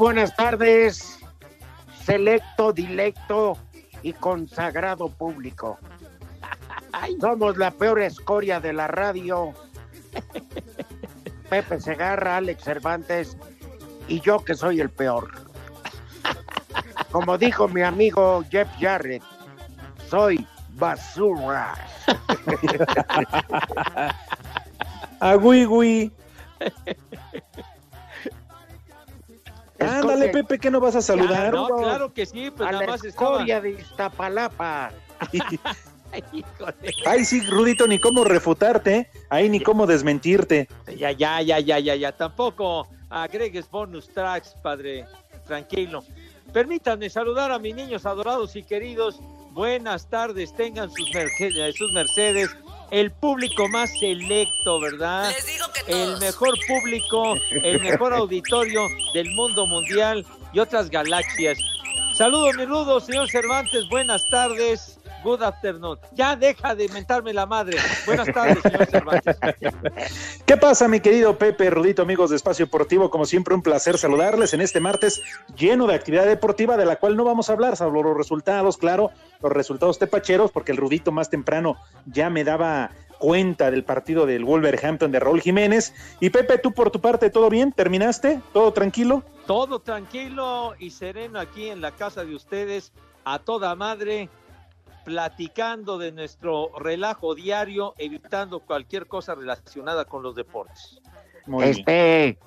Buenas tardes, selecto, dilecto y consagrado público. Somos la peor escoria de la radio. Pepe Segarra, Alex Cervantes y yo que soy el peor. Como dijo mi amigo Jeff Jarrett, soy basura. Agui, gui. Ándale, Escoria- Pepe, que no vas a saludar? No, claro que sí, pues a nada la más estaba. escoria de Iztapalapa. Ay, sí, Rudito, ni cómo refutarte, ¿eh? ahí ni cómo desmentirte. Ya, ya, ya, ya, ya, ya. Tampoco agregues bonus tracks, padre. Tranquilo. Permítanme saludar a mis niños adorados y queridos. Buenas tardes, tengan sus, merce- sus mercedes. El público más selecto, ¿verdad? Les digo El mejor público, el mejor auditorio del mundo mundial y otras galaxias. Saludos, mi rudo, señor Cervantes. Buenas tardes. Good afternoon. Ya deja de mentarme la madre. Buenas tardes, señor Cervantes. ¿Qué pasa, mi querido Pepe, Rudito, amigos de Espacio Deportivo? Como siempre, un placer saludarles en este martes lleno de actividad deportiva de la cual no vamos a hablar, salvo los resultados, claro, los resultados tepacheros, porque el Rudito más temprano ya me daba cuenta del partido del Wolverhampton de Raúl Jiménez. Y Pepe, tú por tu parte, ¿todo bien? ¿Terminaste? ¿Todo tranquilo? Todo tranquilo y sereno aquí en la casa de ustedes, a toda madre, platicando de nuestro relajo diario, evitando cualquier cosa relacionada con los deportes. Muy bien. Este,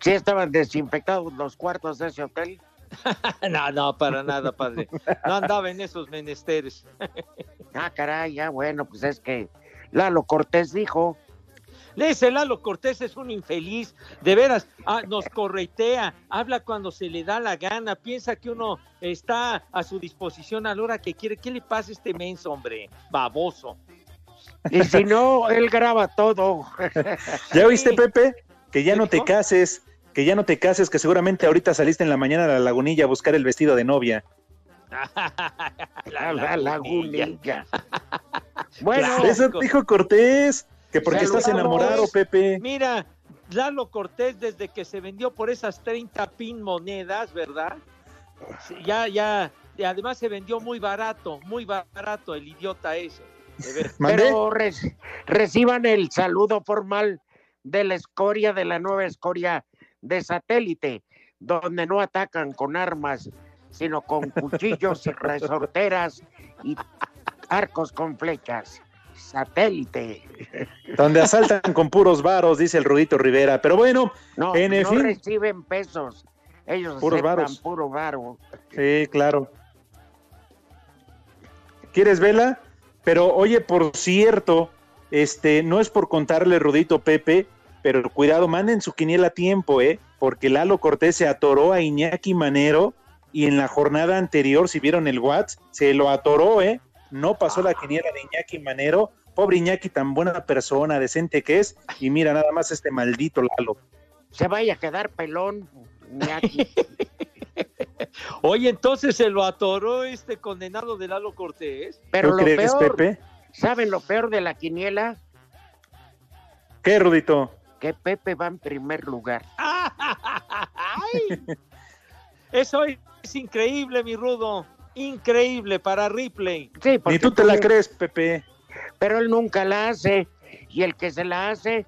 ¿sí estaban desinfectados los cuartos de ese hotel? No, no, para nada, padre. No andaba en esos menesteres. Ah, caray, ya bueno, pues es que Lalo Cortés dijo, Le dice Lalo Cortés es un infeliz, de veras, ah, nos corretea, habla cuando se le da la gana, piensa que uno está a su disposición a la hora que quiere. ¿Qué le pasa a este menso, hombre? Baboso. y si no, él graba todo. ¿Ya viste, Pepe? Que ya ¿Qué no te cases, que ya no te cases, que seguramente ahorita saliste en la mañana a la lagunilla a buscar el vestido de novia. La, la lagunilla. Bueno, Claro. Eso dijo Cortés, que porque estás enamorado, Pepe. Mira, Lalo Cortés, desde que se vendió por esas 30 pin monedas, ¿verdad? Ya, ya, y además se vendió muy barato, muy barato el idiota ese. pero re- reciban el saludo formal de la escoria, de la nueva escoria de satélite, donde no atacan con armas, sino con cuchillos y resorteras y arcos con flechas. Satélite. Donde asaltan con puros varos, dice el Rudito Rivera. Pero bueno, No, En no fin. reciben pesos. Ellos Puros varos. puro varo. sí, claro. ¿Quieres vela? Pero oye, por cierto, este, no es por contarle Rudito Pepe, pero cuidado, manden su quiniela a tiempo, ¿eh? Porque Lalo Cortés se atoró a Iñaki Manero y en la jornada anterior, si vieron el WhatsApp, se lo atoró, ¿eh? No pasó la quiniela de Iñaki Manero. Pobre Iñaki, tan buena persona, decente que es. Y mira nada más este maldito Lalo. Se vaya a quedar pelón. Iñaki. Oye, entonces se lo atoró este condenado de Lalo Cortés. Pero ¿Tú lo crees, peor, Pepe? ¿saben lo peor de la quiniela? ¿Qué, Rudito? Que Pepe va en primer lugar. ¡Ay! Eso es increíble, mi rudo. Increíble para Ripley. Sí, porque Ni tú te la tú- crees, Pepe. Pero él nunca la hace. Y el que se la hace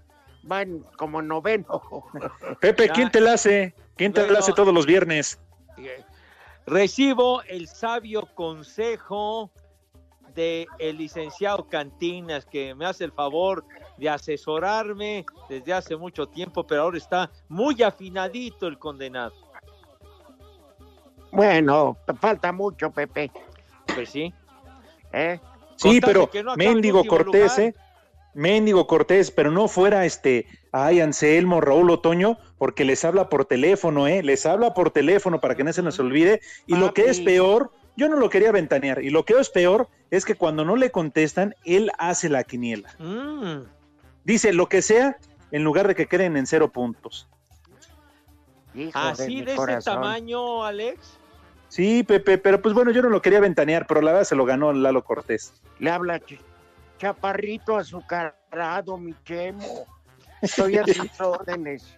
va en como noveno. Pepe, Ya. ¿quién te la hace? ¿Quién te Bueno. la hace todos los viernes? Recibo el sabio consejo de el licenciado Cantinas, que me hace el favor de asesorarme desde hace mucho tiempo, pero ahora está muy afinadito el condenado. Bueno, falta mucho, Pepe. Pues sí. ¿eh? Sí, pero de no Méndigo Cortés, lugar. ¿eh? Méndigo Cortés, pero no fuera este, ay, Anselmo, Raúl Otoño, porque les habla por teléfono, ¿eh? Les habla por teléfono para que no se nos olvide. Y lo que es peor, yo no lo quería ventanear, y lo que es peor es que cuando no le contestan, él hace la quiniela. Mm. Dice lo que sea, en lugar de que queden en cero puntos. Hijo Así mi de ese tamaño, Alex. Sí, Pepe, pero pues bueno, yo no lo quería ventanear, pero la verdad se lo ganó Lalo Cortés. Le habla ch- chaparrito azucarado, mi chemo. Estoy a tus órdenes.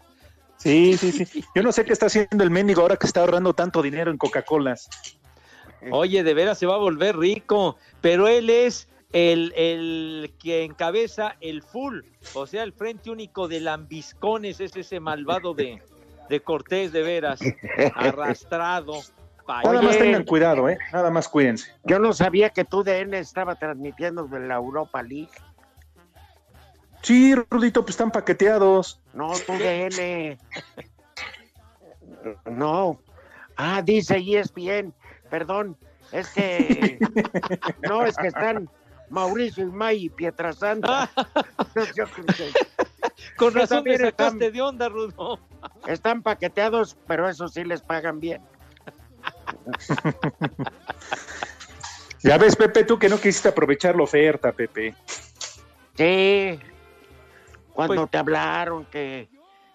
Sí, sí, sí. Yo no sé qué está haciendo el Méndigo ahora que está ahorrando tanto dinero en Coca-Colas. Oye, de veras se va a volver rico, pero él es el, el que encabeza el full, o sea, el frente único de lambiscones, es ese malvado de, de Cortés, de veras, arrastrado. Nada más tengan cuidado, ¿eh? Nada más cuídense. Yo no sabía que tu DN estaba transmitiendo de la Europa League. Sí, Rudito, pues están paqueteados. No, tu DN. No. Ah, dice ESPN. Perdón. Es que. No, es que están Mauricio Imay y Pietrasanta. Yo creo que Con razón me también están- sacaste de onda, Rudo. Están paqueteados, pero eso sí les pagan bien. Ya ves, Pepe, tú que no quisiste aprovechar la oferta, Pepe. Sí. Cuando Pues- te hablaron que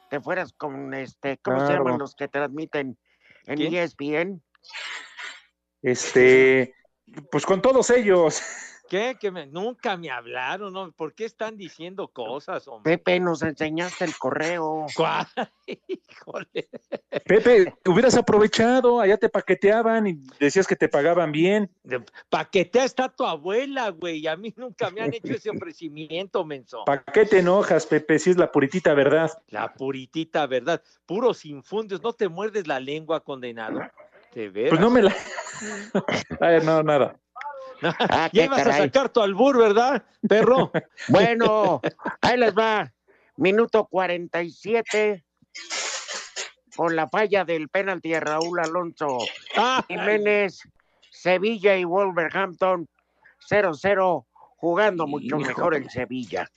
te fueras con este, ¿cómo se llaman los que transmiten en ¿Quién? ESPN? Este, pues con todos ellos. ¿Qué? Que me- nunca me hablaron, ¿no? ¿Por qué están diciendo cosas, hombre? Pepe, nos enseñaste el correo. ¿Cuál? Híjole. Pepe, hubieras aprovechado, allá te paqueteaban y decías que te pagaban bien. Paquetea está tu abuela, güey. y A mí nunca me han hecho ese ofrecimiento, menso. ¿Para qué te enojas, Pepe? Si es la puritita verdad. La puritita verdad. Puros infundios. ¿No te muerdes la lengua, condenado? De veras. Pues no me la. Ay, no, nada. Ah, Ya qué ibas a sacar tu albur, ¿verdad, perro? Bueno, ahí les va. Minuto 47. Con la falla del penalti de Raúl Alonso. Ah, Jiménez, Sevilla y Wolverhampton 0-0, jugando mucho mejor el Sevilla.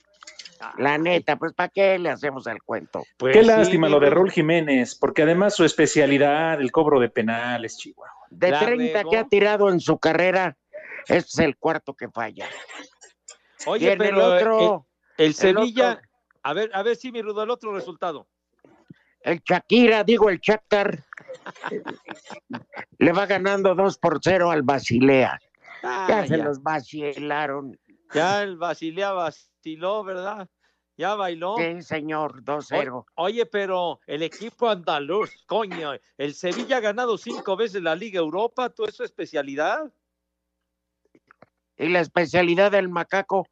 La neta, pues ¿para qué le hacemos el cuento? pues Qué sí, lástima lo de Raúl Jiménez, porque además su especialidad, el cobro de penales, Chihuahua. De La 30 regó. que ha tirado en su carrera, este es el cuarto que falla. Oye, pero el otro, el, el el Sevilla, otro- a ver, a ver si mi rudo, el otro resultado. el Shakira, digo el Shakhtar, le va ganando 2 por 0 al Basilea. Ah, Ya se ya, los vacilaron. ya el Basilea vaciló, ¿verdad? Ya bailó. Sí, señor, 2-0. Oye, pero el equipo andaluz, coño, el Sevilla ha ganado cinco veces la Liga Europa, ¿tú es su especialidad? Y la especialidad del macaco,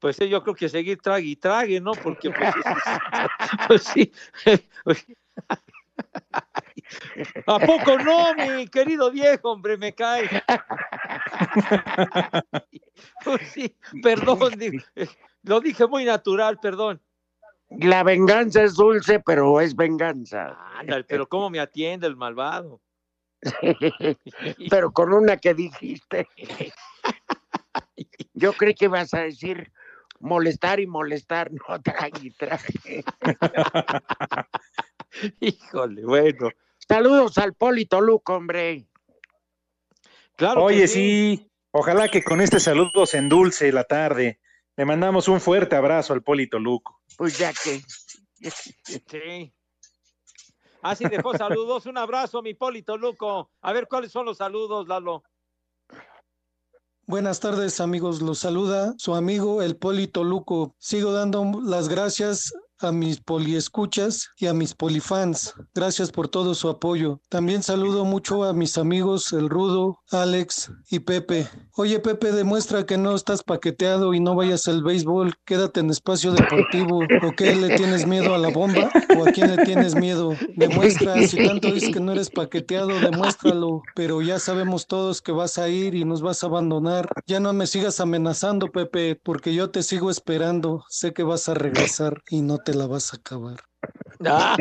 Pues yo creo que seguir trague y trague, ¿no? Porque pues, pues sí. ¿A poco no, mi querido viejo, hombre? Me cae. Pues sí, perdón, lo dije muy natural, perdón. la venganza es dulce, pero es venganza. Ándale, pero ¿cómo me atiende el malvado? pero con una que dijiste. Yo creí que ibas a decir molestar y molestar, no trague y trague. Híjole, bueno. Saludos al Polito Luco, hombre. Claro que Oye, sí, ojalá que con este saludo se endulce la tarde. Le mandamos un fuerte abrazo al Polito Luco. Pues ya que. Sí. Ah, sí, dejó saludos. Un abrazo, mi Polito Luco. A ver, ¿cuáles son los saludos, Lalo? Buenas tardes amigos, los saluda su amigo el Polito Luco. Sigo dando las gracias a mis poliescuchas y a mis polifans. Gracias por todo su apoyo. También saludo mucho a mis amigos el Rudo, Alex y Pepe. Oye Pepe, demuestra que no estás paqueteado y no vayas al béisbol. Quédate en espacio deportivo. ¿O qué le tienes miedo a la bomba? ¿O a quién le tienes miedo? Demuestra, si tanto dices que no eres paqueteado, demuéstralo. Pero ya sabemos todos que vas a ir y nos vas a abandonar. Ya no me sigas amenazando, Pepe, porque yo te sigo esperando. Sé que vas a regresar y no te la vas a acabar. Ah,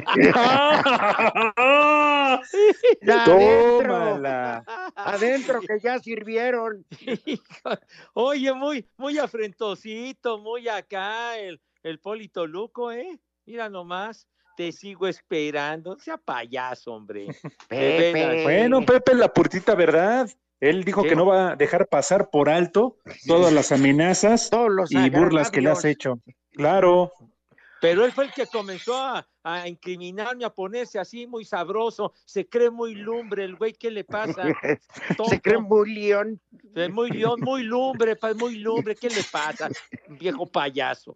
Adentro, Tómala. adentro que ya sirvieron. Oye, muy, muy afrentosito, muy acá el, el Polito Luco, ¿eh? Mira nomás, te sigo esperando. Sea payaso, hombre. Pepe. Bueno, Pepe, la purtita verdad. Él dijo ¿Qué? que no va a dejar pasar por alto todas las amenazas y burlas que le has hecho. Claro. Pero él fue el que comenzó a, a incriminarme, a ponerse así muy sabroso. Se cree muy lumbre el güey, ¿qué le pasa? Se cree muy león. Muy león, muy lumbre, muy lumbre, ¿qué le pasa? Viejo payaso.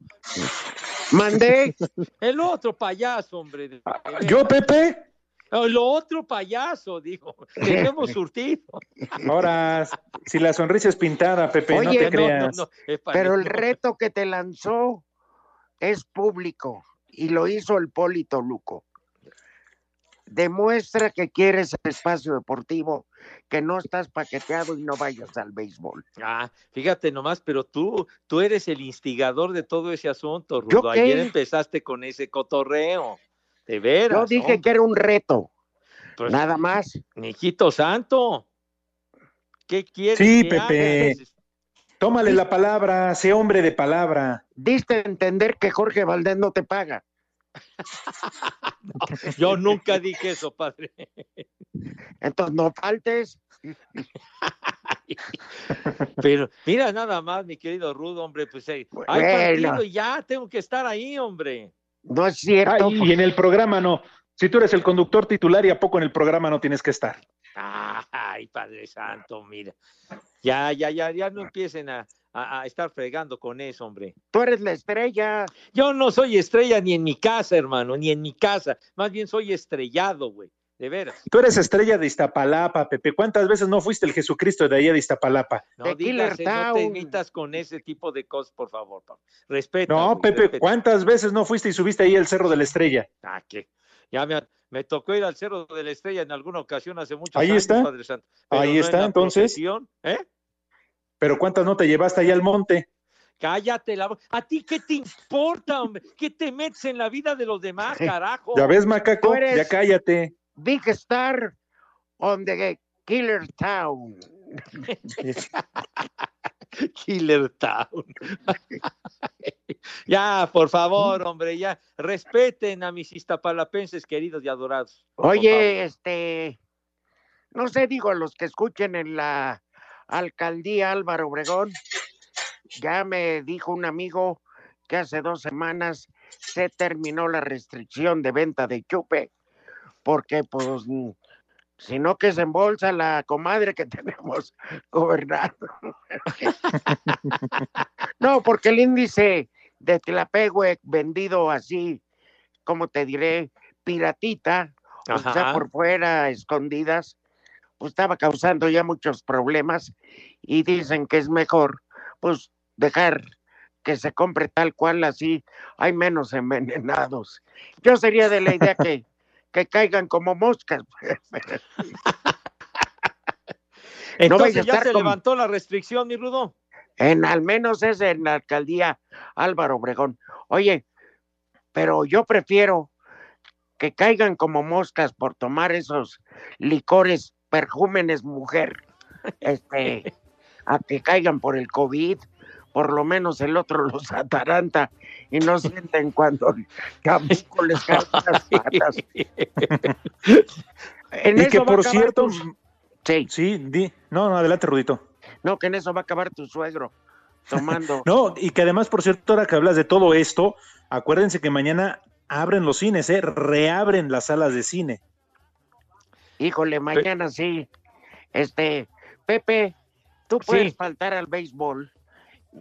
Mandé. El otro payaso, hombre. Ah. Yo, Pepe, El otro payaso, dijo. Tenemos surtido. ahora, si la sonrisa es pintada, Pepe, no Oye, te No, no, creas. no, es pa- Pero el no. reto que te lanzó es público y lo hizo el Polito Luco. Demuestra que quieres espacio deportivo, que no estás paqueteado y no vayas al béisbol. Ah, fíjate nomás, pero tú, tú eres el instigador de todo ese asunto, ¿Yo Rudo. qué? Ayer empezaste con ese cotorreo. De veras. Yo dije hombre. que era un reto, Pues, nada más. Mijito santo. ¿Qué quieres Sí, que Pepe. hagas? Tómale la palabra, sé hombre de palabra. Diste a entender que Jorge Valdés no te paga. Yo nunca dije eso, padre. Entonces no faltes. Pero mira nada más, mi querido Rudo, hombre, pues hay Bueno. partido y ya tengo que estar ahí, hombre. No es cierto. Ay, y en el programa no. Si tú eres el conductor titular y a poco en el programa no tienes que estar. Ay, Padre Santo, mira. Ya, ya, ya, ya no empiecen a, a- a estar fregando con eso, hombre. Tú eres la estrella. Yo no soy estrella ni en mi casa, hermano, ni en mi casa. Más bien soy estrellado, güey. De veras. Tú eres estrella de Iztapalapa, Pepe. ¿Cuántas veces no fuiste el Jesucristo de allá de Iztapalapa? No eh, no te imitas con ese tipo de cosas, por favor. papá. Respeta. No, Pepe, respeta. ¿cuántas veces no fuiste y subiste ahí el Cerro de la Estrella? Ah, que ya me, me tocó ir al Cerro de la Estrella en alguna ocasión hace muchos Ahí años, está. Padre Santo. Ahí no está, entonces. ¿Eh? Pero ¿cuántas no te llevaste ahí al monte? Cállate la bo- ¿A ti qué te importa, hombre? ¿Qué te metes en la vida de los demás, carajo? ¿Ya ves, macaco? Ya cállate. Big Star on the Killer Town. Killer Town. ya, por favor, hombre, ya. Respeten a mis iztapalapenses queridos y adorados. Oye, este, no sé, digo, los que escuchen en la alcaldía Álvaro Obregón, ya me dijo un amigo que hace dos semanas se terminó la restricción de venta de chupe, porque pues, mm, si no que se embolsa la comadre que tenemos gobernando. no, porque el índice de Tlapehue vendido así, como te diré, piratita, o sea, por fuera, escondidas, pues estaba causando ya muchos problemas y dicen que es mejor, pues, dejar que se compre tal cual, así hay menos envenenados. Yo sería de la idea que, que caigan como moscas. Entonces ya se con- levantó la restricción, mi Rudo. En al menos es en la alcaldía Álvaro Obregón. Oye, pero yo prefiero que caigan como moscas por tomar esos licores perjúmenes mujer, este, a que caigan por el COVID, por lo menos el otro los ataranta y no sienten cuando tampoco les caen las patas. En y eso que por cierto, tu- Sí, sí, di, no, no, adelante, Rudito. No, que en eso va a acabar tu suegro tomando. No, y que además, por cierto, ahora que hablas de todo esto, acuérdense que mañana abren los cines, ¿eh? Reabren las salas de cine. Híjole, mañana sí. Este, Pepe, tú puedes Sí. faltar al béisbol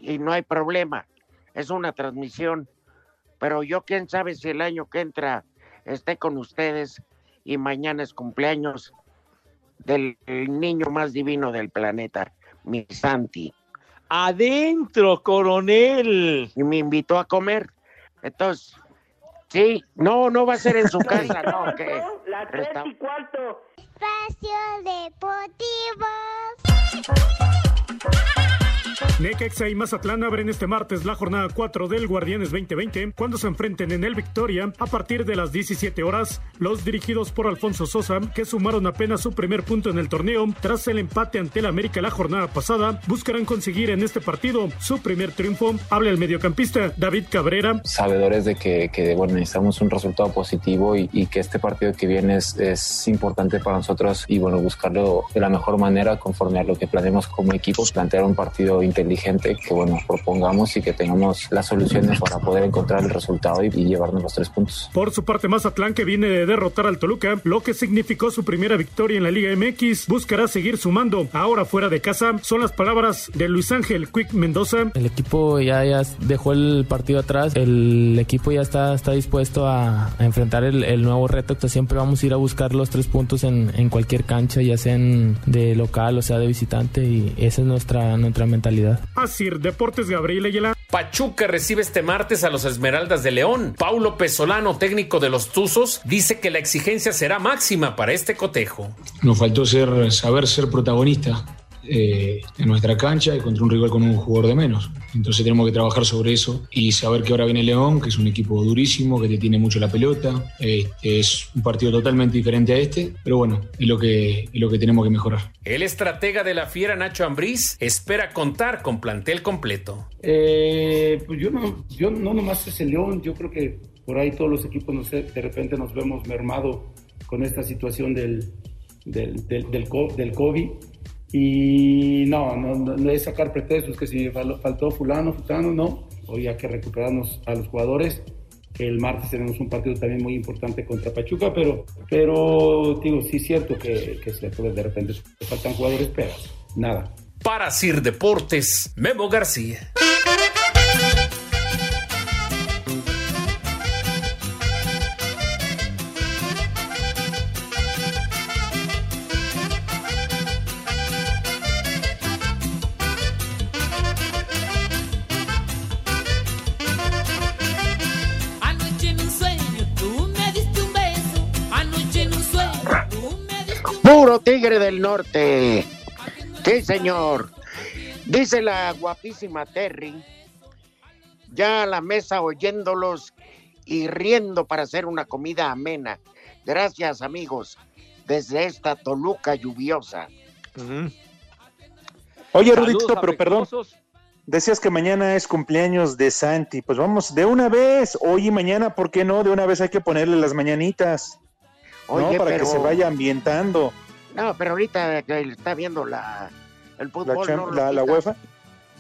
y no hay problema. Es una transmisión. Pero yo, quién sabe si el año que entra esté con ustedes y mañana es cumpleaños del niño más divino del planeta, mi Santi. Adentro, coronel. Y me invitó a comer. Entonces, sí, no, no va a ser en su casa, no, que Las tres y cuarto. Espacio Deportivo. Necaxa y Mazatlán abren este martes la jornada 4 del Guardianes 2020 cuando se enfrenten en el Victoria a partir de las 17 horas. Los dirigidos por Alfonso Sosa, que sumaron apenas su primer punto en el torneo tras el empate ante el América la jornada pasada, buscarán conseguir en este partido su primer triunfo. Habla el mediocampista David Cabrera. Sabedores de que, que bueno, necesitamos un resultado positivo y, y, que este partido que viene es, es importante para nosotros y bueno, buscarlo de la mejor manera conforme a lo que planeemos como equipo, plantear un partido inteligente que bueno propongamos y que tengamos las soluciones para poder encontrar el resultado y, y, llevarnos los tres puntos. Por su parte, Mazatlán, que viene de derrotar al Toluca, lo que significó su primera victoria en la Liga MX, buscará seguir sumando. Ahora fuera de casa, son las palabras de Luis Ángel Quick Mendoza. El equipo ya, ya dejó el partido atrás, el equipo ya está, está dispuesto a, a enfrentar el, el, nuevo reto, que siempre vamos a ir a buscar los tres puntos en, en cualquier cancha, ya sea de local o sea de visitante, y esa es nuestra, nuestra mentalidad. Asir Deportes Gabriel Ayala. Pachuca recibe este martes a los Esmeraldas de León. Paulo Pesolano, técnico de los Tuzos, dice que la exigencia será máxima para este cotejo. Nos faltó ser, saber ser protagonista eh, en nuestra cancha y contra un rival con un jugador de menos. Entonces tenemos que trabajar sobre eso y saber que ahora viene León, que es un equipo durísimo, que te tiene mucho la pelota. Este, es un partido totalmente diferente a este, pero bueno, es lo que, es lo que tenemos que mejorar. El estratega de la Fiera, Nacho Ambriz, espera contar con plantel completo. Eh, pues yo no, yo no nomás es el León, yo creo que por ahí todos los equipos no sé, de repente nos vemos mermado con esta situación del, del, del, del, del COVID y no, no, no, es sacar pretextos que si faltó fulano, fulano, no. Hoy hay que recuperarnos a los jugadores. El martes tenemos un partido también muy importante contra Pachuca, pero, pero digo, sí es cierto que, que de repente faltan jugadores, pero nada. Para Sir Deportes, Memo García. Tigre del norte. Sí, señor. Dice la guapísima Terry, ya a la mesa oyéndolos y riendo para hacer una comida amena. Gracias, amigos, desde esta Toluca lluviosa. Uh -huh. Oye, Rudito, pero perdón. Decías que mañana es cumpleaños de Santi. Pues vamos, de una vez, hoy y mañana, ¿por qué no? De una vez hay que ponerle las mañanitas. Oye, ¿no? Para pero... que se vaya ambientando. No, pero ahorita está viendo la el fútbol. La, no la, la UEFA.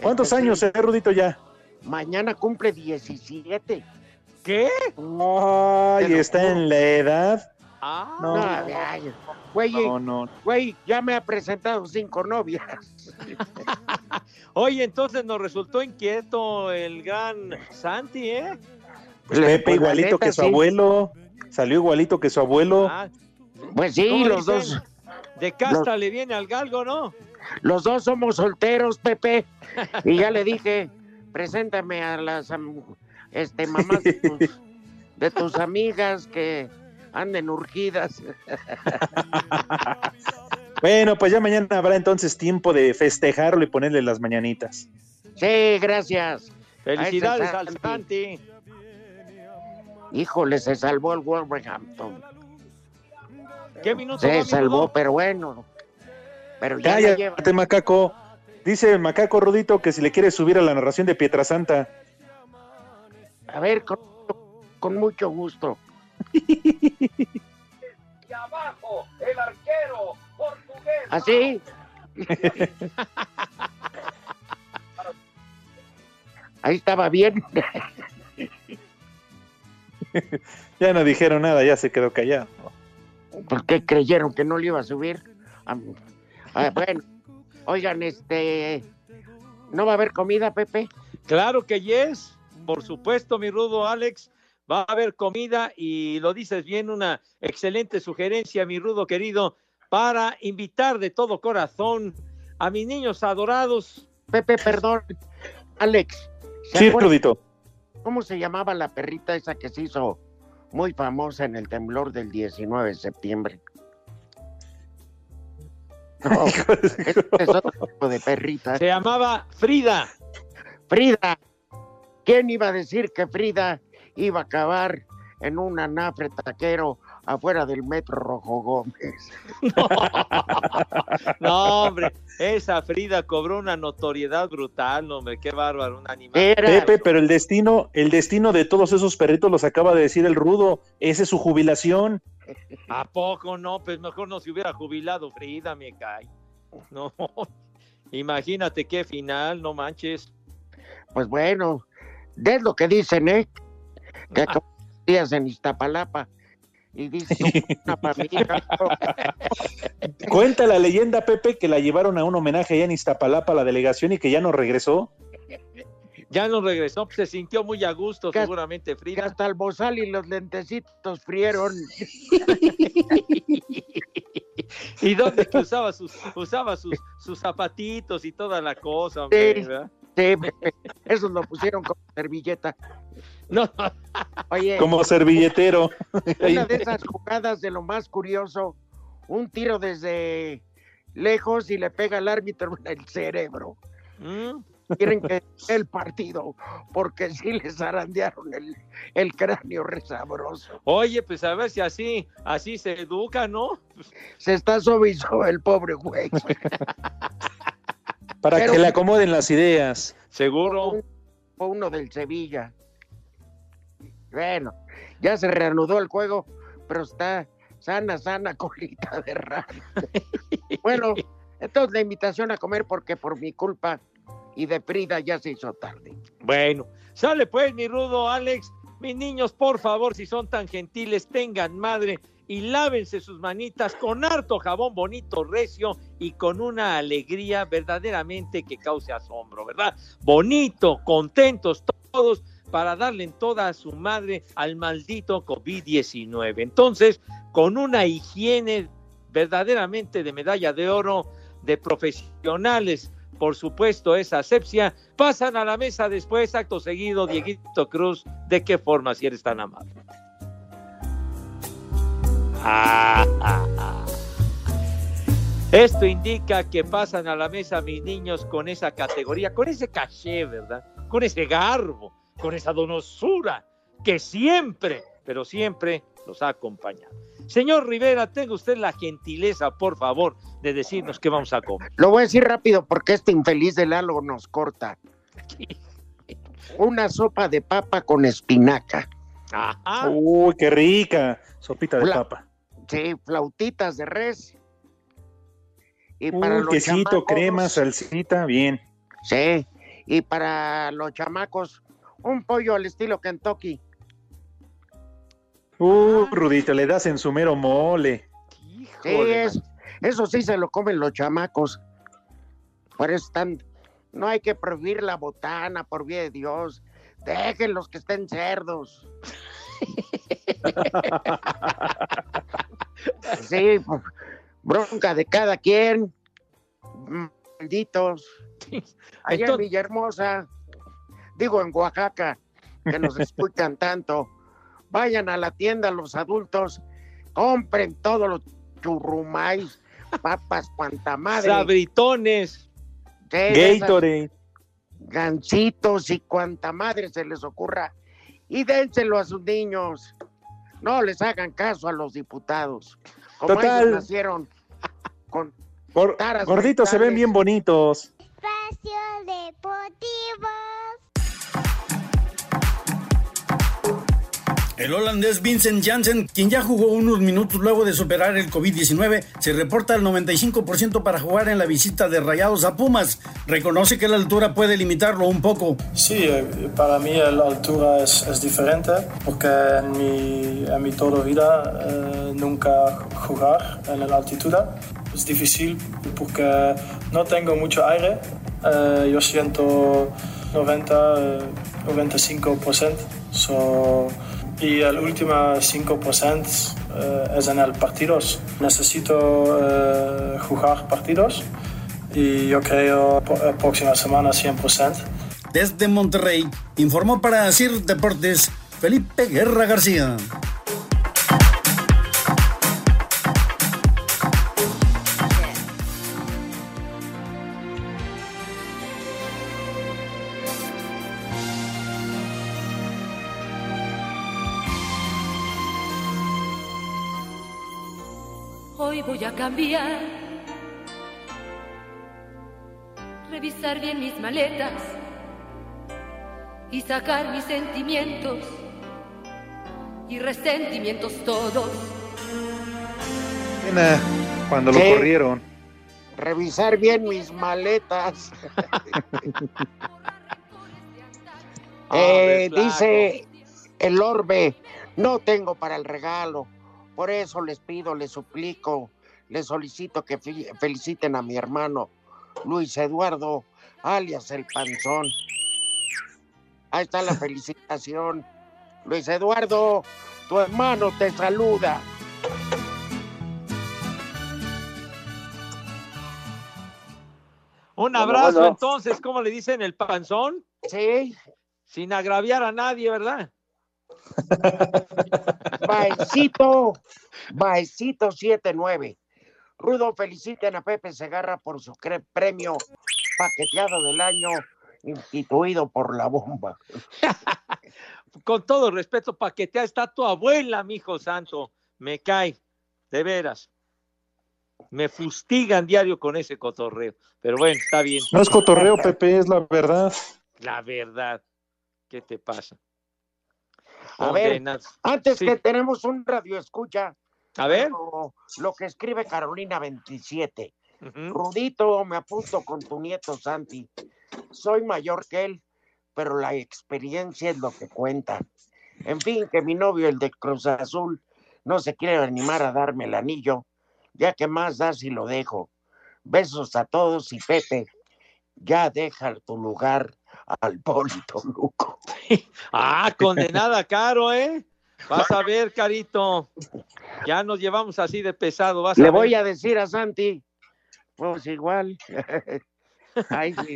¿Cuántos este, años, eh, Rudito, ya? Mañana cumple 17. ¿Qué? Ay, pero, está en la edad. Ah, no, güey, no, no. güey, ya me ha presentado cinco novias. Oye, entonces nos resultó inquieto el gran Santi, ¿eh? Pues Pepe pues igualito neta, que su sí. abuelo, salió igualito que su abuelo. Ah, pues sí, los dos. De casta los, le viene al galgo, ¿no? Los dos somos solteros, Pepe. Y ya le dije, preséntame a las este, mamás de tus, de tus amigas que anden urgidas. bueno, pues ya mañana habrá entonces tiempo de festejarlo y ponerle las mañanitas. Sí, gracias. Felicidades al Santi. Híjole, se salvó el Wolverhampton. ¿Qué minuto Se va, salvó, pero bueno. Pero ya Cállate, lleva... macaco. Dice el macaco Rudito que si le quiere subir a la narración de Pietrasanta. A ver, con, con mucho gusto. y abajo, el arquero portugués. ¿Así? Ahí estaba bien. ya no dijeron nada, ya se quedó callado. ¿Por qué creyeron que no le iba a subir? Ah, bueno, oigan, este, ¿no va a haber comida, Pepe? Claro que yes, por supuesto, mi rudo Alex, va a haber comida y lo dices bien, una excelente sugerencia, mi rudo querido, para invitar de todo corazón a mis niños adorados. Pepe, perdón, Alex. Sí, Rudito. ¿Cómo se llamaba la perrita esa que se hizo muy famosa en el temblor del 19 de septiembre? No, este es otro tipo de perrita. Se llamaba Frida. Frida. ¿Quién iba a decir que Frida iba a acabar en un anafre taquero afuera del metro Rojo Gómez? No, hombre, esa Frida cobró una notoriedad brutal, hombre, qué bárbaro, un animal. Pepe, pero el destino, el destino de todos esos perritos los acaba de decir el rudo. Esa es su jubilación. ¿A poco no? Pues mejor no se hubiera jubilado Frida, me cae. No, imagínate qué final, no manches. Pues bueno, es lo que dicen, ¿eh? Que días en Iztapalapa. Y dice una familia. Cuenta la leyenda, Pepe, que la llevaron a un homenaje allá en Iztapalapa a la delegación y que ya no regresó. Ya no regresó, se sintió muy a gusto, Que- seguramente que Frida. hasta el bozal y los lentecitos frieron. ¿Y dónde que usaba sus, usaba sus, sus zapatitos y toda la cosa, hombre, Sí. ¿verdad? Sí, esos lo pusieron como servilleta. No, Oye, Como servilletero. una de esas jugadas de lo más curioso, un tiro desde lejos y le pega al árbitro en el cerebro. ¿Mm? Quieren que el partido, porque sí les zarandearon el, el cráneo resabroso. Oye, pues a ver si así, así se educa, ¿no? Se está suavizó el pobre güey. Para Pero- que le acomoden las ideas. Seguro. Fue uno del Sevilla. Bueno, ya se reanudó el juego, pero está sana, sana colita de rana. bueno, entonces la invitación a comer porque por mi culpa y de Frida ya se hizo tarde. Bueno, sale pues, mi rudo Alex. Mis niños, por favor, si son tan gentiles, tengan madre y lávense sus manitas con harto jabón bonito, recio y con una alegría verdaderamente que cause asombro, ¿verdad? Bonito, contentos todos para darle en toda a su madre al maldito COVID-19. Entonces, con una higiene verdaderamente de medalla de oro, de profesionales, por supuesto, esa asepsia, pasan a la mesa después, acto seguido, Dieguito Cruz, ¿de qué forma si eres tan amable? Ah, ah, ah. Esto indica que pasan a la mesa mis niños con esa categoría, con ese caché, ¿verdad? Con ese garbo, con esa donosura que siempre, pero siempre los ha acompañado. Señor Rivera, tenga usted la gentileza, por favor, de decirnos qué vamos a comer. Lo voy a decir rápido porque este infeliz de Lalo nos corta. Una sopa de papa con espinaca. Ajá. Uy, qué rica. Sopita de papa. Sí, flautitas de res. Y Uy, para los quesito, chamacos, crema, salsita, bien. Sí, y para los chamacos, un pollo al estilo Kentucky. Uh, Rudito, le das en su mero mole. Sí, Híjole, es, eso sí se lo comen los chamacos. Por eso están, no hay que prohibir la botana, por vida de Dios. Déjenlos que estén cerdos. sí, pues, bronca de cada quien. Malditos. Allá en Villahermosa, digo en Oaxaca, que nos escuchan tanto. Vayan a la tienda los adultos, compren todos los churrumais, papas, cuanta madre. Sabritones. Gatorade. gancitos y cuanta madre se les ocurra. Y dénselo a sus niños. No les hagan caso a los diputados. Como Total. ellos nacieron con Gor- Taras gorditos se ven bien bonitos. Espacio Deportivo. El holandés Vincent Janssen, quien ya jugó unos minutos luego de superar el COVID-19, se reporta al 95% para jugar en la visita de Rayados a Pumas. Reconoce que la altura puede limitarlo un poco. Sí, eh, para mí la altura es, es diferente porque en mi, en mi toda vida eh, nunca jugar en la altitud. Es difícil porque no tengo mucho aire. Eh, yo siento 90, eh, 95%. So, y el último 5% eh, es en el partidos. Necesito eh, jugar partidos y yo creo la próxima semana 100%. Desde Monterrey, informó para CIR Deportes Felipe Guerra García. Cambiar, revisar bien mis maletas y sacar mis sentimientos y resentimientos todos. Cuando lo corrieron. Revisar bien mis maletas. Eh, Hombre, dice el orbe, no tengo para el regalo. Por eso les pido, les suplico, les solicito que feliciten a mi hermano Luis Eduardo, alias el Panzón. Ahí está la felicitación. Luis Eduardo, tu hermano te saluda. Un Bueno, abrazo bueno. entonces, ¿cómo le dicen el panzón? Sí. Sin agraviar a nadie, ¿verdad? Baecito, Baecito 79. Rudo, feliciten a Pepe Segarra por su premio paqueteado del año instituido por la bomba. Con todo respeto, paquetea está tu abuela, mijo santo. Me cae, de veras. Me fustigan diario con ese cotorreo. Pero bueno, está bien. No es cotorreo, Pepe, es la verdad. La verdad. ¿Qué te pasa? A ver, antes Sí. que tenemos un radio escucha. A ver. Lo, lo que escribe Carolina 27. Rudito, me apunto con tu nieto Santi. Soy mayor que él, pero la experiencia es lo que cuenta. En fin, que mi novio, el de Cruz Azul, no se quiere animar a darme el anillo, ya que más da si lo dejo. Besos a todos y Pepe, ya deja tu lugar al Polito Luco. Ah, condenada caro, ¿eh? Vas a ver, carito. Ya nos llevamos así de pesado. Vas Le a voy a decir a Santi, pues igual. Ay, sí.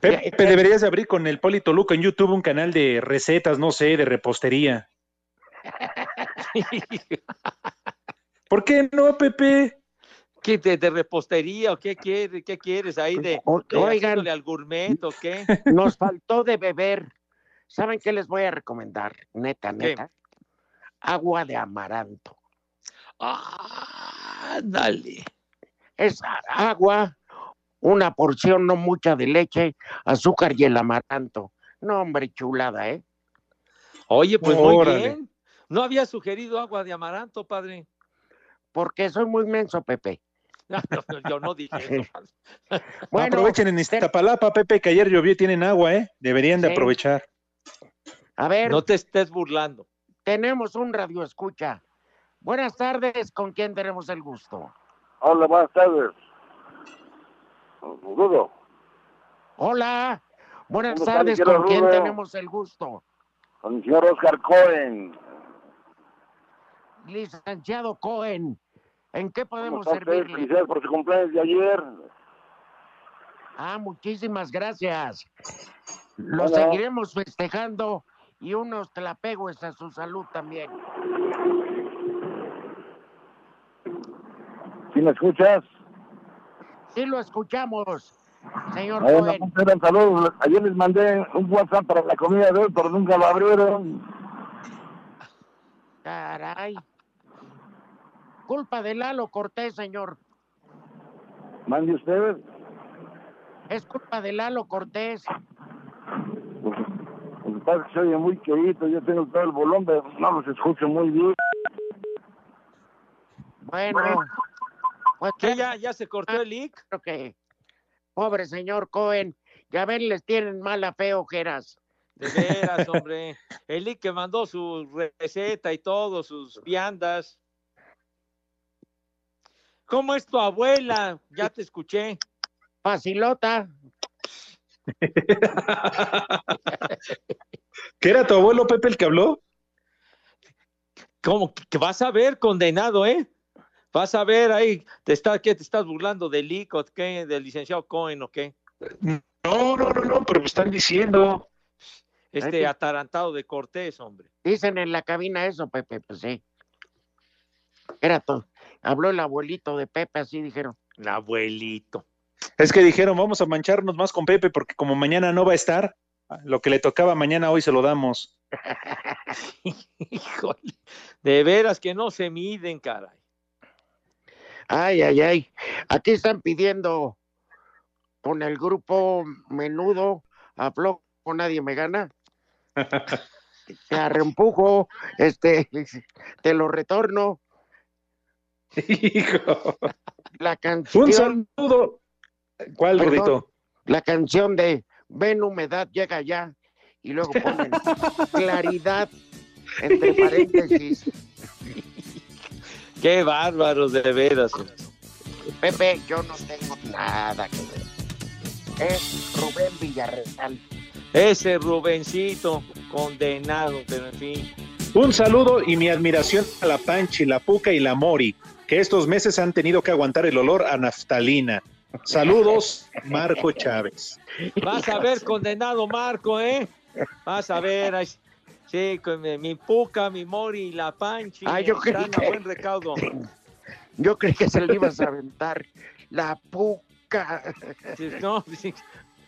Pepe, deberías de abrir con el Polito Luco en YouTube un canal de recetas, no sé, de repostería. ¿Por qué no, Pepe? ¿Qué de, de repostería o qué quieres, qué quieres ahí de, de oigan. al gourmet o qué? Nos faltó de beber. ¿Saben qué les voy a recomendar? Neta, neta. Agua de amaranto. Ándale. Es a- agua, una porción no mucha de leche, azúcar y el amaranto. No, hombre, chulada, ¿eh? Oye, pues muy bien. No había sugerido agua de amaranto, padre. Porque soy muy menso, Pepe. No, no, yo no dije eso. padre. Bueno, Aprovechen en Iztapalapa, Pepe, que ayer llovió y tienen agua, ¿eh? Deberían de Sí. aprovechar. A ver. No te estés burlando. Tenemos un radio escucha. Buenas tardes, ¿con quién tenemos el gusto? Hola, buenas tardes. Rudo. Hola, buenas ¿Cómo está, tardes, ¿con quién tenemos el gusto? Con el señor Oscar Cohen. Licenciado Cohen, ¿en qué ¿Cómo podemos servirle? Felicidades por su cumpleaños de ayer. Ah, muchísimas gracias. Lo Hola. seguiremos festejando y unos tlapegües a su salud también. ¿Sí me escuchas? Sí lo escuchamos, señor Bueno. Ayer les mandé un WhatsApp para la comida de hoy, pero nunca lo abrieron. Caray. Culpa de Lalo Cortés, señor. Mande ustedes. Es culpa de Lalo Cortés. Que se oye muy querido. Yo tengo todo el volumen, pero no los escucho muy bien. Bueno, pues ¿Qué ya, ya se cortó el creo que pobre señor Cohen, ya ven, les tienen mala fe ojeras. De veras, hombre. El lic que mandó su receta y todo, sus viandas. ¿Cómo es tu abuela? Ya te escuché. Facilota. ¿Qué era tu abuelo Pepe el que habló? ¿Cómo que vas a ver, condenado, eh? Vas a ver ahí, te está, ¿qué te estás burlando del lic o qué? ¿Del licenciado Cohen o qué? No, no, no, no, pero me están diciendo. Este Ay, atarantado de Cortés, hombre. Dicen en la cabina eso, Pepe, pues sí. Era todo. Habló el abuelito de Pepe, así dijeron. El abuelito. Es que dijeron, vamos a mancharnos más con Pepe porque como mañana no va a estar, lo que le tocaba mañana hoy se lo damos. Híjole, de veras que no se miden, caray. Ay, ay, ay. Aquí están pidiendo con el grupo menudo a Flojo Nadie Me Gana. Te arrempujo, este, te lo retorno. Hijo. La canción. Un saludo. ¿Cuál, Perdón, Rudito? La canción de Ven humedad, llega ya. Y luego ponen claridad entre paréntesis. Qué bárbaros, de veras. Pepe, yo no tengo nada que ver. Es Rubén Villarreal. Ese Rubencito, condenado, pero en fin. Un saludo y mi admiración a la Panchi, la Puca y la Mori, que estos meses han tenido que aguantar el olor a naftalina. Saludos, Marco Chávez. Vas a ver, condenado Marco, ¿eh? Vas a ver. ay, Sí, con mi, mi Puca, mi Mori y la Panchi. Ah, yo creí están que- a buen recaudo. Yo creí que se le ibas a aventar. La puca. Sí, no, sí.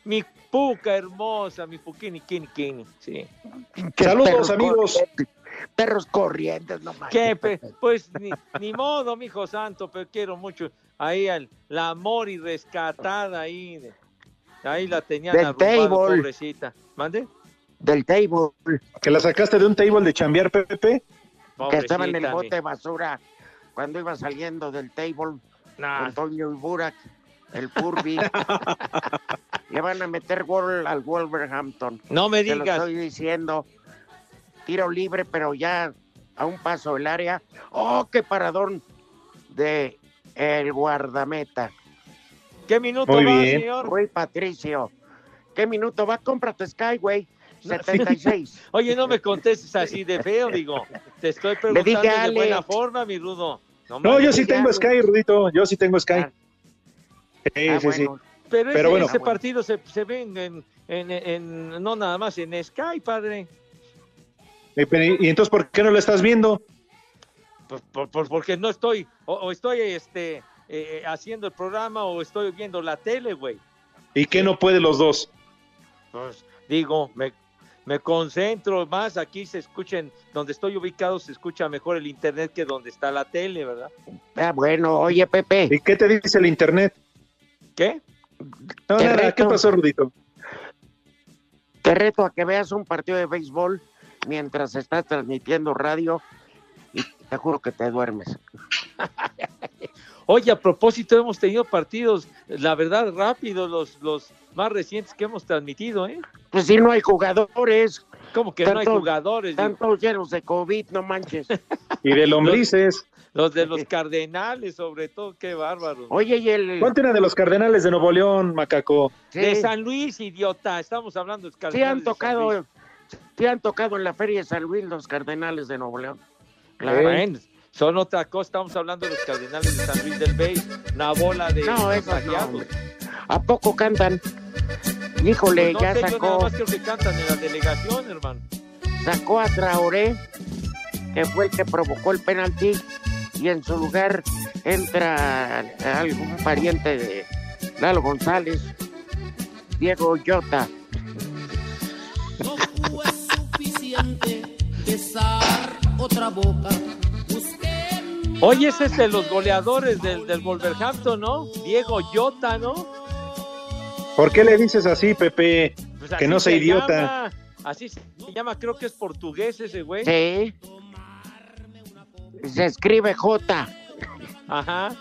Mi Puca hermosa, mi Puquini, Kini, Kini. Sí. Saludos, amigos. Perros corrientes, no pe- Pues ni, ni modo, mi hijo santo, pero quiero mucho. Ahí al, la Mori rescatada ahí. de- ahí la tenían Del arrumbada, table. pobrecita. ¿Mande? Del table. ¿Que la sacaste de un table de chambear, Pepe? Que estaba en el bote de basura cuando iba saliendo del table. Nah. Antonio y Burak, el Furby. Le van a meter gol al Wolverhampton. No me Te lo digas. estoy diciendo. Tiro libre, pero ya a un paso del área. ¡Oh, qué paradón! De el guardameta. ¿Qué minuto Muy va, bien. señor? Rui Patricio. ¿Qué minuto va? Cómprate Sky, güey. 76. Oye, no me contestes así de feo, digo. Te estoy preguntando de buena forma, mi rudo. No, yo sí tengo Sky, Rudito. Yo sí tengo Sky. Ah. Sí, Ah, sí, sí. bueno. Pero, ese, Pero bueno. ese partido se, se ve en, en- en- en- no nada más en Sky, padre. Eh, pero, ¿Y entonces por qué no lo estás viendo? Pues, por- por- porque no estoy, o, o estoy este, eh, haciendo el programa o estoy viendo la tele, güey. ¿Y qué no puede los dos? Pues digo, me, me concentro más, aquí se escuchen, donde estoy ubicado se escucha mejor el internet que donde está la tele, ¿verdad? Ah, bueno, oye, Pepe. ¿Y qué te dice el internet? ¿Qué? No, Te nada, reto. ¿qué pasó, Rudito? Te reto a que veas un partido de béisbol mientras estás transmitiendo radio y te juro que te duermes. Oye, a propósito, hemos tenido partidos, la verdad, rápidos, los, los más recientes que hemos transmitido, ¿eh? Pues si no hay jugadores, Como que no hay jugadores, digo. están todos llenos de COVID, no manches. Y de lombrices. los de los cardenales, sobre todo, qué bárbaros. Oye, y el... Ponte una de los Cardenales de Nuevo León, Macaco. Sí, De San Luis, idiota, estamos hablando de los sí cardenales. han de San Luis. tocado, sí han tocado en la Feria de San Luis los Cardenales de Nuevo León. Claro. Bueno, son otra cosa, estamos hablando de los cardenales de San Luis del Bey, una bola de No, no. ¿A poco cantan? Híjole, Pues no ya sé, yo nada sacó, más creo que cantan en la delegación, hermano. sacó a Traoré, que fue el que provocó el penalti, y en su lugar entra algún pariente de Lalo González, Diego Yota. Suficiente besar otra boca. Busqué Oye, ese es de los goleadores del, del Wolverhampton, ¿no? Diego Yota, ¿no? ¿Por qué le dices así, Pepe? Pues que no sea se idiota. llama, así se llama, creo que es portugués ese güey. Sí. Se escribe J. Ajá.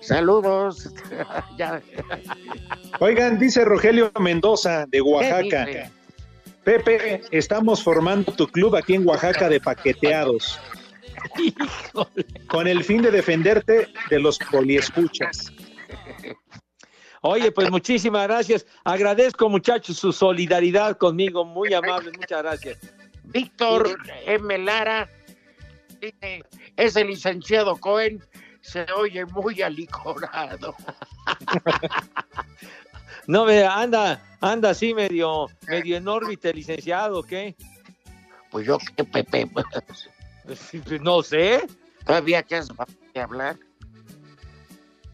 Saludos. Oigan, dice Rogelio Mendoza, de Oaxaca. Pepe, estamos formando tu club aquí en Oaxaca de paqueteados. Con el fin de defenderte de los poliescuchas. Oye, pues muchísimas gracias. Agradezco, muchachos, su solidaridad conmigo. Muy amable, muchas gracias. Víctor M. Lara dice, ese licenciado Cohen se oye muy alicorado. No me anda, anda así medio, medio en órbita, licenciado, ¿qué? Pues yo qué, Pepe. Pues, No sé. Todavía que es de hablar.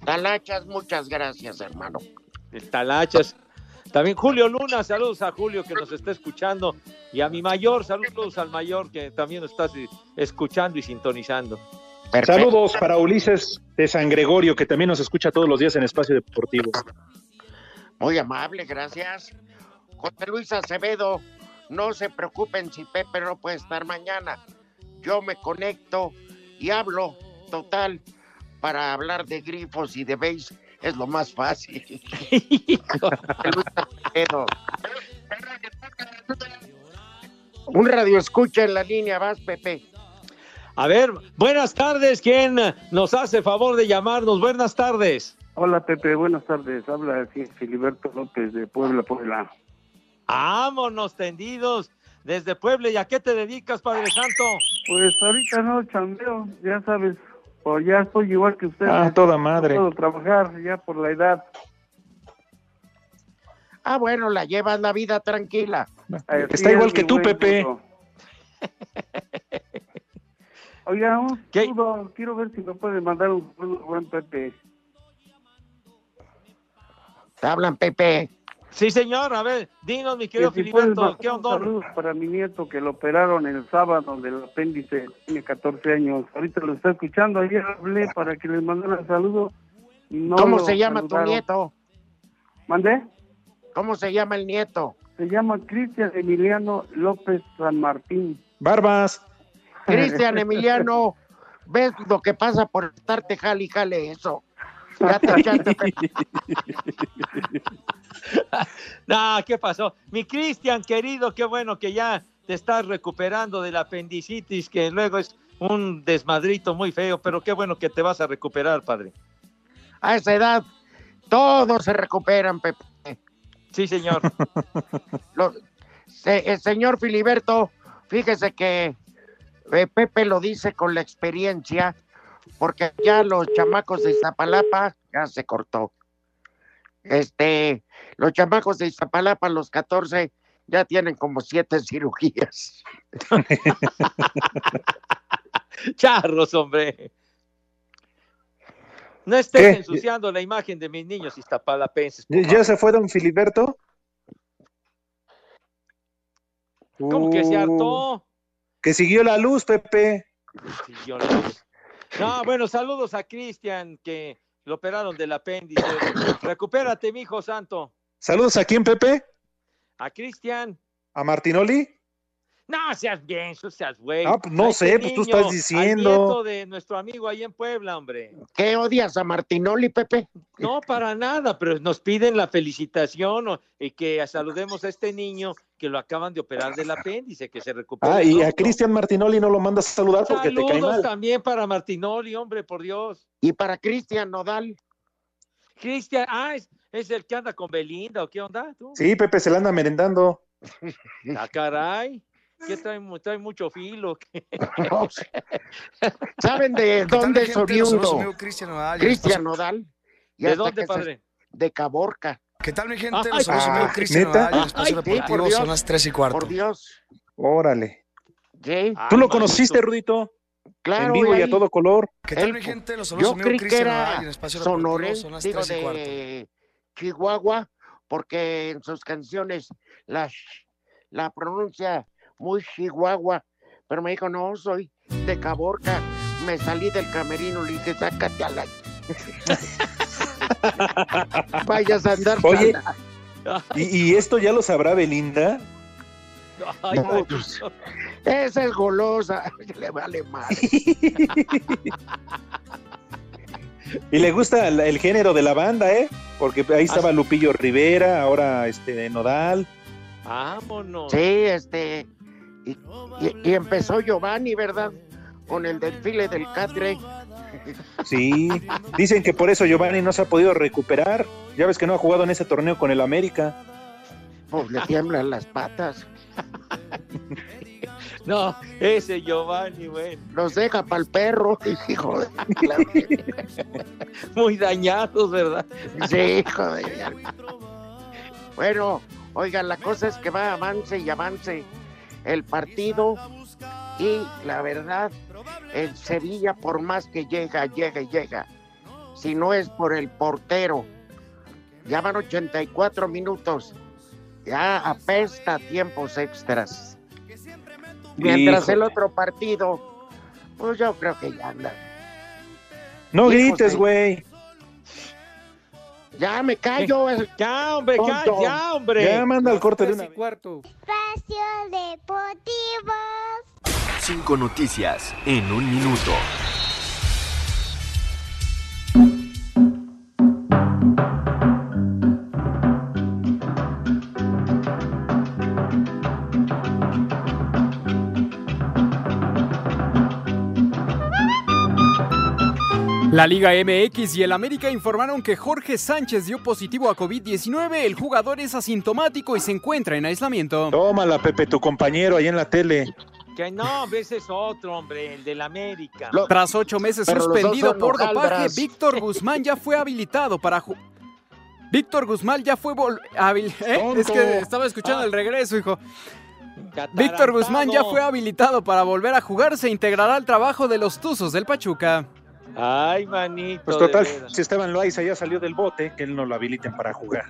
Talachas, muchas gracias, hermano. El Talachas. También Julio Luna, saludos a Julio que nos está escuchando. Y a mi mayor, saludos al mayor que también nos está eh, escuchando y sintonizando. Perfecto. Saludos para Ulises de San Gregorio, que también nos escucha todos los días en Espacio Deportivo. Muy amable, gracias. José Luis Acevedo, no se preocupen si Pepe no puede estar mañana. Yo me conecto y hablo, total, para hablar de grifos y de base es lo más fácil. Luis Acevedo. Un radio escucha en la línea, vas, Pepe. A ver, buenas tardes. ¿Quién nos hace favor de llamarnos? Buenas tardes. Hola Pepe, buenas tardes. Habla aquí Filiberto López de Puebla, Puebla. Vámonos tendidos desde Puebla. ¿Y a qué te dedicas, Padre Santo? Pues ahorita no chambeo, ya sabes, o ya estoy igual que usted. Ah, toda madre. No puedo trabajar ya por la edad. Ah, bueno, la llevas la vida tranquila. Así Está es, igual que tú, Pepe. Oiga, un saludo, quiero ver si me puede mandar un saludo, buen Pepe. Te hablan, Pepe. Sí, señor. A ver, dinos, mi querido Que si Filiberto, ¿qué un onda? saludo para mi nieto que lo operaron el sábado del apéndice, tiene 14 años. Ahorita lo está escuchando, ayer hablé para que le mandara saludo. y no ¿Cómo se llama tu nieto? ¿Mandé? ¿Cómo se llama el nieto? Se llama Cristian Emiliano López San Martín. Barbas. Cristian Emiliano, ¿ves lo que pasa por estarte jale y jale eso? No, ¿qué pasó? Mi Cristian, querido, qué bueno que ya te estás recuperando de la apendicitis, que luego es un desmadrito muy feo, pero qué bueno que te vas a recuperar, padre. A esa edad, todos se recuperan, Pepe. Sí, señor. Lo- se- el señor Filiberto, fíjese que eh, Pepe lo dice con la experiencia, porque ya los chamacos de Iztapalapa ya se cortó. Este, los chamacos de Iztapalapa, los 14, ya tienen como siete cirugías. Charros, hombre. No estés ¿Qué? ensuciando la imagen de mis niños iztapalapenses. ¿Ya se fue don Filiberto? ¿Cómo que se Uh, hartó? Que siguió la luz, Pepe. Sí, yo no. No, bueno, saludos a Cristian, que lo operaron del apéndice. Recupérate, mi hijo santo. Saludos a quién, Pepe. A Cristian. ¿A Martinoli? No seas bien, no seas güey. Ah, pues no sé, pues tú estás diciendo. Al nieto de nuestro amigo ahí en Puebla, hombre. ¿Qué odias a Martinoli, Pepe? No, para nada, pero nos piden la felicitación o- y que saludemos a este niño que lo acaban de operar del apéndice, que se recupere. Ah, y a. Cristian Martinoli no lo mandas a saludar porque te cae Saludos mal. también para Martinoli, hombre, por Dios. Y para Cristian Nodal. Cristian, ah, es, es el que anda con Belinda, ¿o qué onda tú? Sí, Pepe se la anda merendando. Ah, caray. Que trae, mu- trae mucho filo. No. ¿Saben de dónde es oriundo? Cristian Nodal. Cristian Nodal. Y ¿De dónde, se- padre? De Caborca. ¿Qué tal, mi gente? Ay, Los saludos, ah, amigo Cristian ¿neta? Nodal, en Espacio Ay, Deportivo, Dios. son las 3 y cuarto. Por Dios. Órale. ¿Tú lo conociste, Rudito? claro. en vivo y a todo color. ¿Qué tal, él- mi gente? Los saludos, Yo amigo creí que Cristian Nodal, era en Espacio Deportivo, son las 3 y cuarto. de Chihuahua, porque en sus canciones la, sh- la pronuncia muy Chihuahua, pero me dijo, no, soy de Caborca. Me salí del camerino, le dije, sácate a la... Vayas a andar Oye, sola". ¿Y, y esto ya lo sabrá Belinda? Ay, No, manito. pues, esa es golosa, le vale mal. Y le gusta el, el género de la banda, ¿eh? Porque ahí estaba Lupillo Rivera, ahora este Nodal. Vámonos. Sí, este, y, y- y empezó Giovanni, ¿verdad? Con el desfile del Catre. Sí, dicen que por eso Giovanni no se ha podido recuperar. Ya ves que no ha jugado en ese torneo con el América. Pues le tiemblan las patas. No, ese Giovanni, güey. Los deja para el perro, hijo de la- Muy dañados, ¿verdad? Sí, hijo de Bueno, oigan, la cosa es que va avance y avance el partido y la verdad, el Sevilla por más que llega, llega y llega, si no es por el portero, ya van 84 minutos, ya apesta tiempos extras. Mientras Híjole. el otro partido, pues yo creo que ya anda No grites, güey. Ya me callo. es- Ya, hombre, ya, Tonto. ya, hombre. Ya manda al corte de una y cuarto. Cinco noticias en un minuto. La Liga MX y el América informaron que Jorge Sánchez dio positivo a COVID-19. El jugador es asintomático y se encuentra en aislamiento. Tómala, Pepe, tu compañero ahí en la tele. Que no, ese es otro, hombre, el del América. Tras ocho meses Pero suspendido por dopaje. Víctor Guzmán ya fue habilitado para ju- Víctor Guzmán ya fue vol- habil- ¿eh? Es que estaba escuchando el regreso, hijo. Víctor Guzmán ya fue habilitado para volver a jugar. Se integrará al trabajo de los Tuzos del Pachuca. Ay, manito. Pues total, si Esteban Loaiza ya salió del bote, que él no lo habiliten para jugar.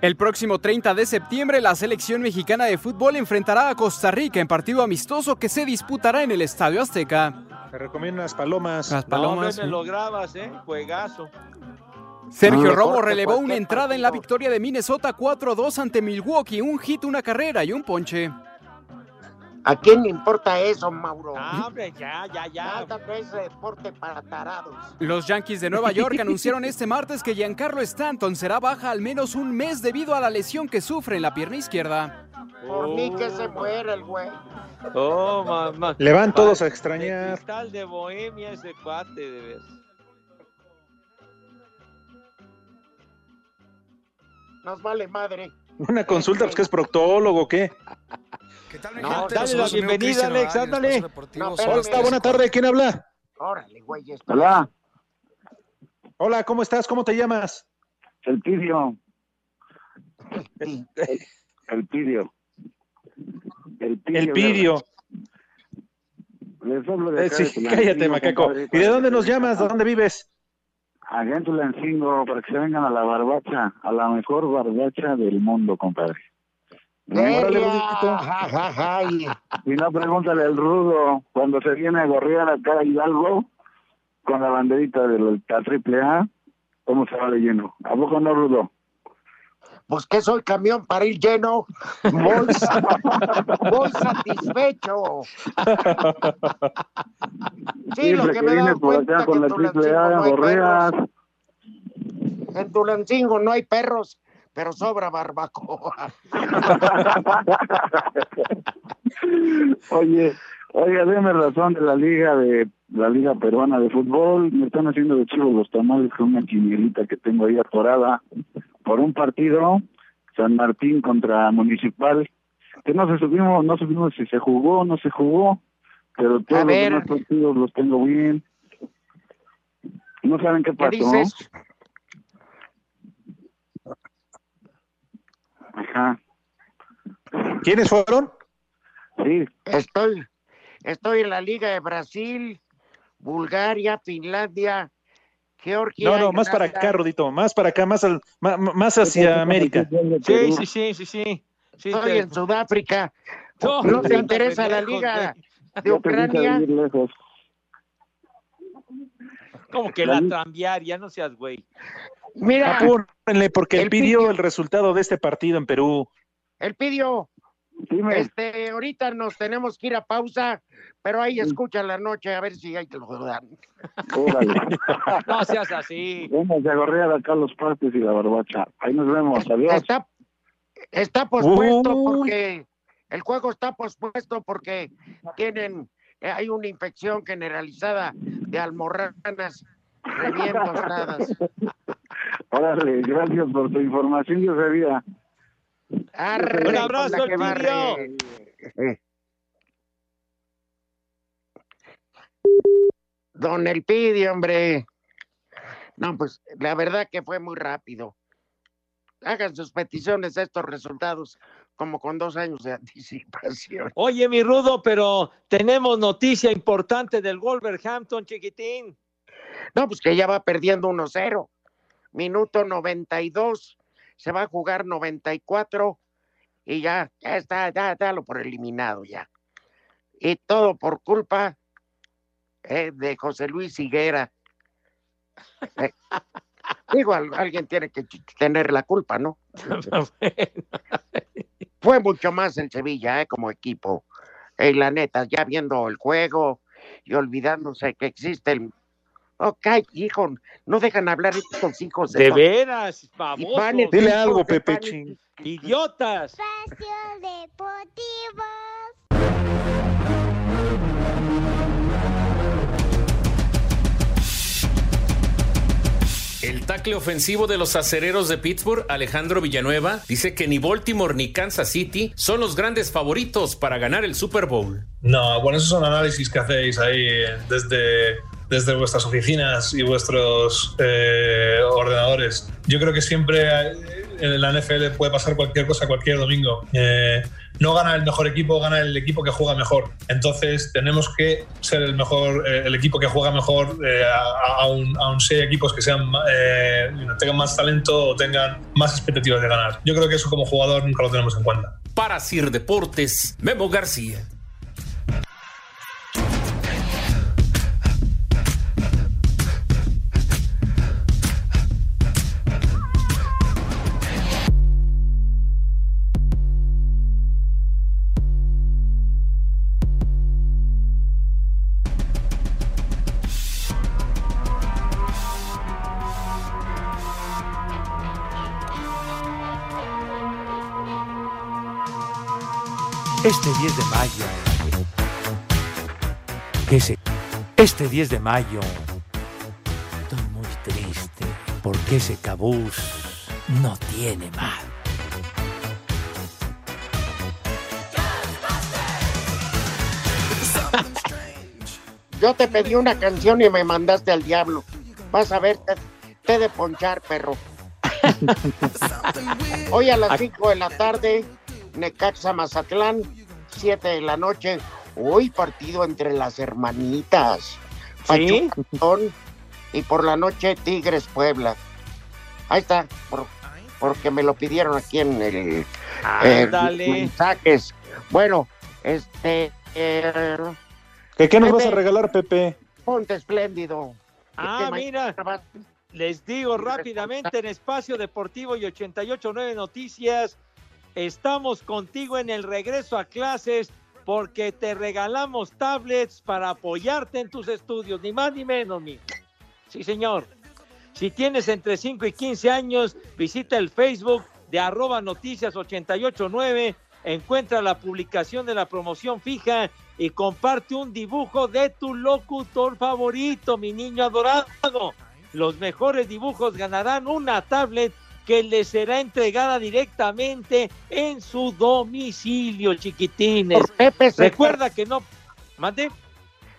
El próximo 30 de septiembre, la selección mexicana de fútbol enfrentará a Costa Rica en partido amistoso que se disputará en el Estadio Azteca. Te recomiendo unas palomas. Las No, palomas. me sí. lo grabas, ¿eh? Juegazo. Sergio Romo relevó una entrada en la victoria de Minnesota 4-2 ante Milwaukee, un hit, una carrera y un ponche. ¿A quién le importa eso, Mauro? Ah, hombre, ya, ya, ya. Nada no es deporte para tarados. Los Yankees de Nueva York anunciaron este martes que Giancarlo Stanton será baja al menos un mes debido a la lesión que sufre en la pierna izquierda. Por mí que se muera el güey. Oh, mamá. Le van todos a extrañar. cristal de bohemia ese cuate, de veras. Nos vale madre. Una consulta, pues que es proctólogo, ¿qué? No, dale la bienvenida, Alex, ándale. No, Hola, está, buena tarde, ¿quién habla? Órale, güey. esto- Hola, Hola, ¿cómo estás? ¿Cómo te llamas? el pidio. El pidio. El pidio. El Pidio. Les hablo de Eh, acá sí, de cállate, macaco. compadre, ¿Y de dónde nos llamas? ¿De dónde vives? Allá en Tulancingo, para que se vengan a la barbacha, a la mejor barbacha del mundo, compadre. Órale, Delia, Rudito. ja, ja, ja, y- no, pregúntale al rudo, cuando se viene a gorrear acá a Hidalgo, con la banderita de la triple A, ¿cómo se va de lleno? ¿A poco no, rudo? Pues que soy camión para ir lleno. Voy, voy satisfecho. Sí, lo Siempre que que me por acá con en la triple A, gorreas. En Tulancingo no hay perros, pero sobra barbacoa. Oye, oiga, déme razón de la liga de la liga peruana de fútbol. Me están haciendo de chivo los tamales con una quinielita que tengo ahí atorada por un partido San Martín contra Municipal que no se supimos, no supimos si se jugó, no se jugó, pero todos los demás partidos los tengo bien. No saben qué ¿Qué pasó. dices? Ajá. ¿Quiénes fueron? Sí, Estoy, estoy en la Liga de Brasil, Bulgaria, Finlandia, Georgia. No, no, más para acá, Rodito, más para acá, más, al, más hacia América. Sí, sí, sí, sí, sí. sí Estoy te- en Sudáfrica. No, ¿No te te interesa la Liga de Ucrania? Como que la tranviaria, no seas güey. Mira, Apúrenle, porque él pidió pidió- el resultado de este partido en Perú. el pidió. Dime. Este, ahorita nos tenemos que ir a pausa, pero ahí escucha la noche a ver si ahí te lo dan. Órale. No seas así. Vamos a gorrear acá los partes y la barbacha. Ahí nos vemos. Adiós. Está, está pospuesto Uy. porque el juego está pospuesto porque tienen, eh, hay una infección generalizada de almorranas re bien tostadas. Órale, gracias por tu información. Yo sabía. Arre, Un abrazo, Elpidio. Don Elpidio, hombre. No, pues la verdad que fue muy rápido. Hagan sus peticiones a estos resultados como con dos años de anticipación. Oye, mi rudo, pero tenemos noticia importante del Wolverhampton, chiquitín. No, pues que ya va perdiendo 1-0. Minuto 92. Se va a jugar 94 y ya, ya está, ya dalo por eliminado ya. Y todo por culpa eh, de José Luis Higuera. Eh, digo, al- alguien tiene que tener la culpa, ¿no? Fue mucho más el Sevilla, ¿eh? Como equipo. Eh, la neta, ya viendo el juego y olvidándose que existe el... Ok, hijo, no dejan hablar estos hijos De to- veras, babosos. Dile algo, de Pepe. Idiotas. Espacio Deportivo. El tackle ofensivo de los acereros de Pittsburgh, Alejandro Villanueva, dice que ni Baltimore ni Kansas City son los grandes favoritos para ganar el Super Bowl. No, bueno, esos son análisis que hacéis ahí eh, desde, desde vuestras oficinas y vuestros eh, ordenadores. Yo creo que siempre eh, en la NFL puede pasar cualquier cosa cualquier domingo. Eh, no gana el mejor equipo, gana el equipo que juega mejor. Entonces tenemos que ser el mejor, eh, el equipo que juega mejor, eh, a- a- aun sea equipos que sean, eh, tengan más talento o tengan más expectativas de ganar. Yo creo que eso como jugador nunca lo tenemos en cuenta. Para Sir Deportes, Memo García. Este 10 de mayo. ¿Qué se? Este 10 de mayo. Estoy muy triste porque ese cabús no tiene mal. Yo te pedí una canción y me mandaste al diablo. Vas a ver, te, te de ponchar, perro. Hoy a las 5 de la tarde, Necaxa Mazatlán, 7 de la noche. Hoy partido entre las hermanitas. ¿Sí? Y por la noche Tigres Puebla. Ahí está, por- porque me lo pidieron aquí en el eh, Ándale. mensajes. Bueno, este eh, ¿Qué, qué nos vas a Pepe. regalar, Pepe? ponte espléndido. Ah, mira, les digo rápidamente en Espacio Deportivo y 889 Noticias, estamos contigo en el regreso a clases porque te regalamos tablets para apoyarte en tus estudios, ni más ni menos, mi. Sí, señor. Si tienes entre 5 y 15 años, visita el Facebook de arroba noticias 889, encuentra la publicación de la promoción fija y comparte un dibujo de tu locutor favorito, mi niño adorado. Los mejores dibujos ganarán una tablet que les será entregada directamente en su domicilio, chiquitines. Por Pepe se- Recuerda que no... Mande.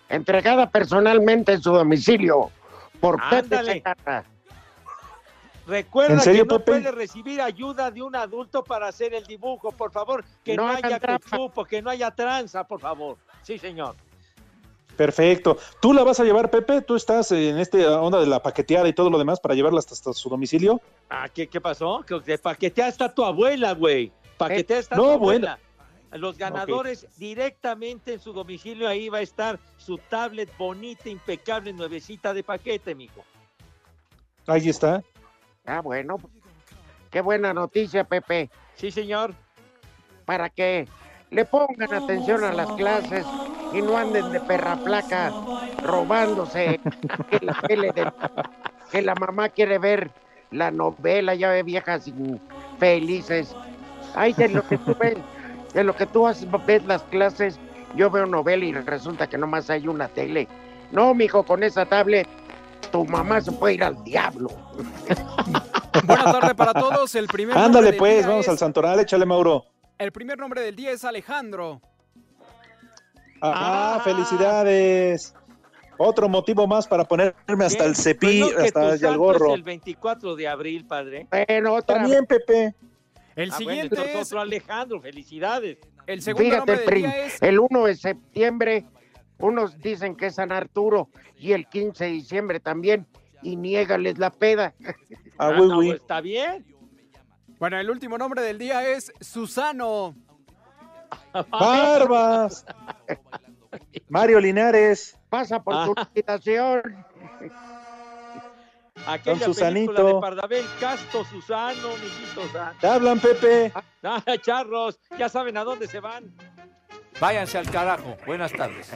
entregada personalmente en su domicilio por Pepe Ándale. Segarra. Recuerda ¿En serio, que no Pepe? puede recibir ayuda de un adulto para hacer el dibujo, por favor. Que No haya cuchupo, que no haya tranza, por favor. Sí, señor. Perfecto. ¿Tú la vas a llevar, Pepe? ¿Tú estás en esta onda de la paqueteada y todo lo demás para llevarla hasta, hasta su domicilio? Ah, ¿qué, qué pasó? Que de paquetea está tu abuela, güey. Paquetea está no, tu bueno. abuela. Los ganadores directamente en su domicilio, ahí va a estar su tablet bonita, impecable, nuevecita de paquete, mijo. Ahí está. Ah, bueno. Qué buena noticia, Pepe. Sí, señor. Para que le pongan atención a las clases y no anden de perra placa robándose que la tele de- que la mamá quiere ver la novela, ya ve viejas felices. Ay, de lo que tú ves, de lo que tú has- ves las clases, yo veo novela y resulta que nomás hay una tele. No, mijo, con esa tablet, tu mamá se puede ir al diablo. Buenas tardes para todos. El primer nombre Ándale pues, vamos es- al Santoral, échale Mauro. El primer nombre del día es Alejandro. Ah, felicidades. Otro motivo más para ponerme hasta el cepí, Pues no, que tu hasta el gorro. Es el 24 de abril, padre. Bueno, otra También, Pepe. El Ah, bueno, siguiente entonces es otro Alejandro, felicidades. el segundo Fíjate, nombre el, del prim- día es el 1 de septiembre, unos dicen que es San Arturo y el 15 de diciembre también, y niégales la peda. Ah, Ah, no, pues, está bien. Bueno, el último nombre del día es Susano. Barbas. Mario Linares. Pasa por Ah. tu habitación. Aquella Don Susanito. película de Pardabel, Casto, Susano, mijito. Te hablan, Pepe. Ah, charros, ya saben a dónde se van. Váyanse al carajo. Buenas tardes.